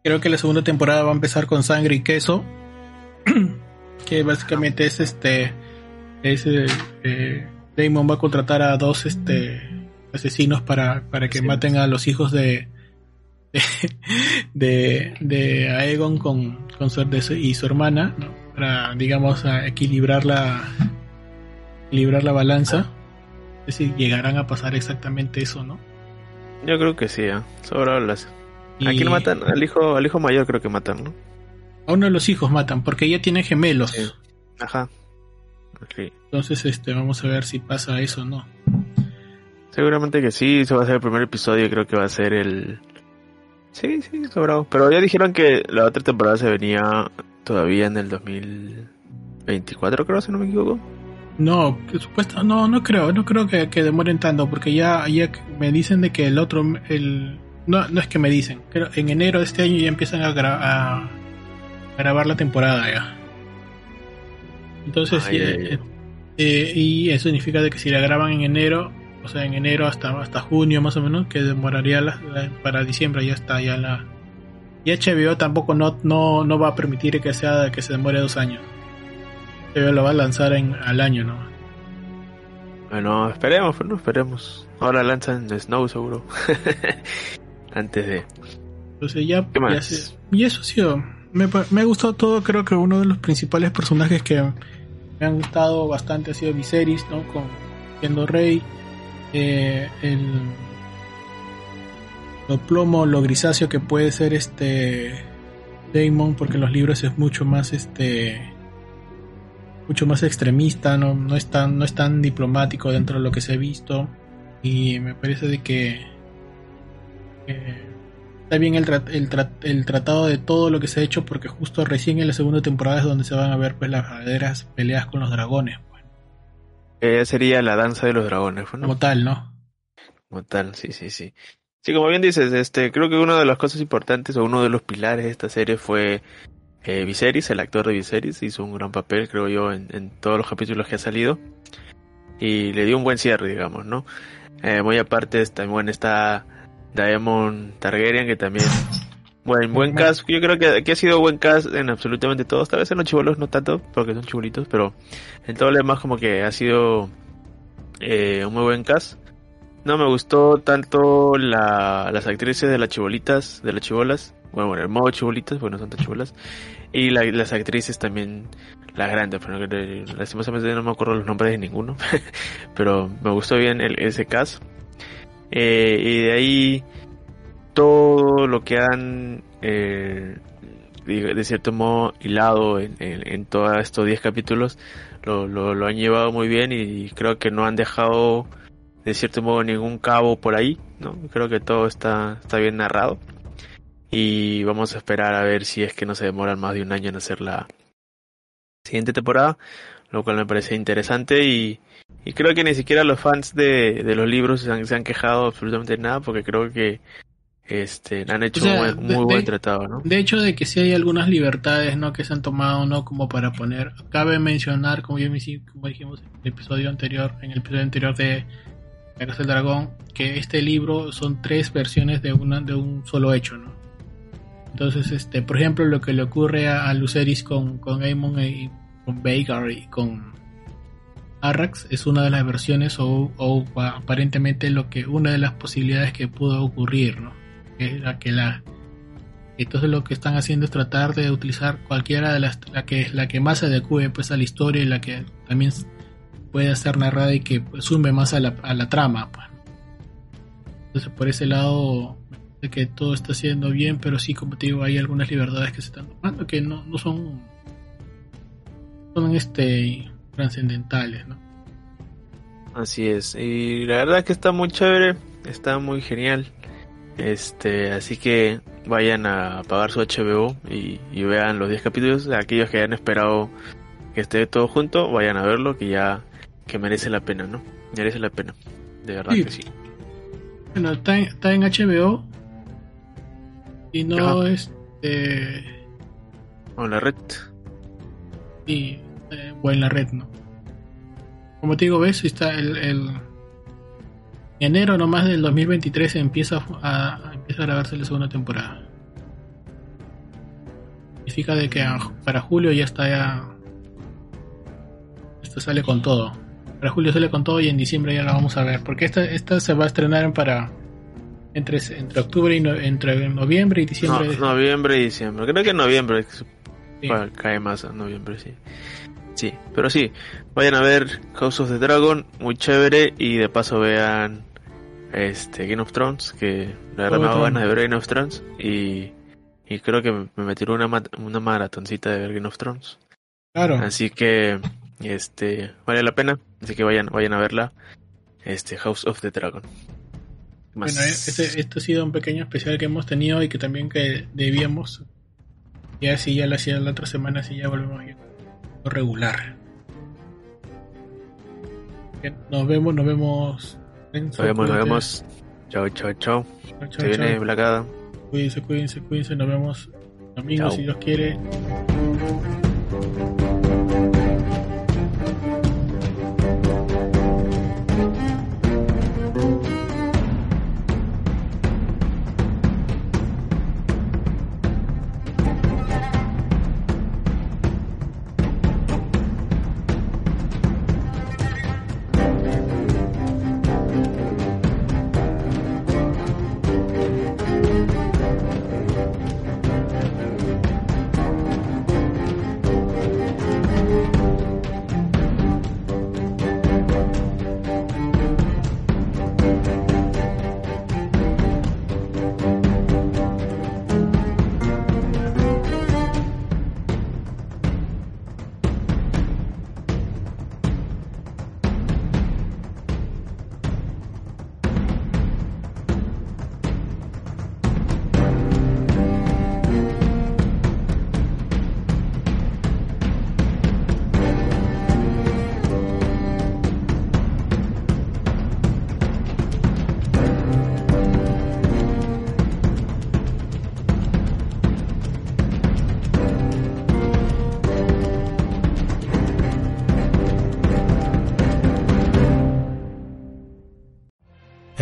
Creo que la segunda temporada va a empezar con sangre y queso. que básicamente es este. Es. Eh, Damon va a contratar a dos este asesinos para, para que maten a los hijos de de, de, Aegon con, con su, y su hermana, para, digamos, equilibrar la, equilibrar la balanza. Es decir, llegarán a pasar exactamente eso, ¿no? Yo creo que sí, ¿eh? las... ¿A quién matan? Al hijo, al hijo mayor creo que matan, ¿no? A uno de los hijos matan, porque ella tiene gemelos. Ajá. Entonces, este, vamos a ver si pasa eso o no. Seguramente que sí, eso va a ser el primer episodio, creo que va a ser el... Sí, sí, sobrado. Pero ya dijeron que la otra temporada se venía todavía en el 2024, creo, si no me equivoco. No, que supuesto, no, no creo, no creo que, demoren tanto, porque ya, ya me dicen de que el otro, el, no, no es que me dicen, pero en enero de este año ya empiezan a, a grabar la temporada ya. Entonces, eh, eh, y eso significa de que si la graban en enero, o sea, en enero hasta, hasta junio más o menos, que demoraría para diciembre ya está ya la... Y HBO tampoco no, no, no va a permitir que sea que se demore dos años. HBO lo va a lanzar en, al año, ¿no? Bueno, esperemos, no esperemos. Ahora lanzan Snow seguro. Antes de... Entonces ya... y eso ha sido... Me, me ha gustado todo, creo que uno de los principales personajes que me han gustado bastante ha sido Viserys, ¿no? Con siendo rey eh, el lo plomo, lo grisáceo que puede ser este Damon, porque los libros es mucho más este mucho más extremista, no, no, es tan, no es tan diplomático dentro de lo que se ha visto. Y me parece de que está bien el, el, el, tratado de todo lo que se ha hecho, porque justo recién en la segunda temporada es donde se van a ver pues, las verdaderas peleas con los dragones. Eh, sería la danza de los dragones, Como tal, ¿no? Como tal, sí, sí, sí. Sí, como bien dices, este, creo que una de las cosas importantes o uno de los pilares de esta serie fue eh, Viserys, el actor de Viserys, hizo un gran papel, creo yo, en, todos los capítulos que ha salido y le dio un buen cierre, digamos, ¿no? Eh, muy aparte, también está Daemon Targaryen, que también Buen, buen cast, yo creo que, ha sido buen cast en absolutamente todos, tal vez en los chivolos no tanto, porque son chibolitos, pero en todo lo demás como que ha sido eh, un muy buen cast. No me gustó tanto la, las actrices de las chibolitas, de las chivolas, bueno, bueno, el modo chibolitas, porque no son tan chivolas, y las actrices también, las grandes, pero lastimosamente no me acuerdo los nombres de ninguno, pero me gustó bien el, ese cast. Eh, y de ahí todo lo que han eh, de, cierto modo hilado en, en, todos estos 10 capítulos, lo, lo, han llevado muy bien y creo que no han dejado de cierto modo ningún cabo por ahí, ¿no? Creo que todo está, está bien narrado y vamos a esperar a ver si es que no se demoran más de un año en hacer la siguiente temporada, lo cual me parece interesante y, y creo que ni siquiera los fans de, de los libros se han, se han quejado absolutamente nada porque creo que este han hecho un muy, buen tratado, ¿no? De hecho, de que sí hay algunas libertades, ¿no? Que se han tomado, ¿no? Como para poner, cabe mencionar, como ya como dijimos en el episodio anterior, en el episodio anterior de La Casa del Dragón, que este libro son tres versiones de una de un solo hecho, ¿no? Entonces, este, por ejemplo, lo que le ocurre a, Luceris con, con Aemon y con Veigar y con Arrax es una de las versiones o, o, aparentemente lo que una de las posibilidades que pudo ocurrir, ¿no? Que que la entonces lo que están haciendo es tratar de utilizar cualquiera de las la que la que más se adecue pues a la historia y la que también puede ser narrada y que sume más a la, a la trama. Pues. Entonces por ese lado de que todo está siendo bien, pero sí, como te digo, hay algunas libertades que se están tomando que no, no son, son este, trascendentales, ¿no? Así es, y la verdad que está muy chévere, está muy genial. Este, así que vayan a pagar su HBO y, vean los 10 capítulos. Aquellos que hayan esperado que esté todo junto, vayan a verlo, que ya que merece la pena, ¿no? Merece la pena, de verdad que sí. Bueno, está está en HBO, y no este o en la red. y eh, o en la red no como te digo ves está el, el enero nomás del 2023 empieza a, empieza a grabarse la segunda temporada significa de que para julio ya está ya esto sale con todo para julio sale con todo y en diciembre ya la vamos a ver porque esta esta se va a estrenar para entre, entre octubre y entre noviembre y diciembre. noviembre y diciembre. Creo que en noviembre cae más a noviembre, sí. Sí, pero sí, vayan a ver House of the Dragon, muy chévere, y de paso vean este Game of Thrones, que la verdad me ganas de ver Game of Thrones, y, y creo que me metieron una, una maratoncita de ver Game of Thrones. Claro. Así que, este, vale la pena, así que vayan, vayan a verla, este House of the Dragon. Bueno, este, esto ha sido un pequeño especial que hemos tenido y que también que debíamos. Y así ya lo hacía la otra semana, así ya volvemos a regular. nos vemos, nos vemos. nos vemos, nos vemos. Chao, chao, chao. Se viene Blacada. Cuídense, cuídense, cuídense. Nos vemos amigos si Dios quiere.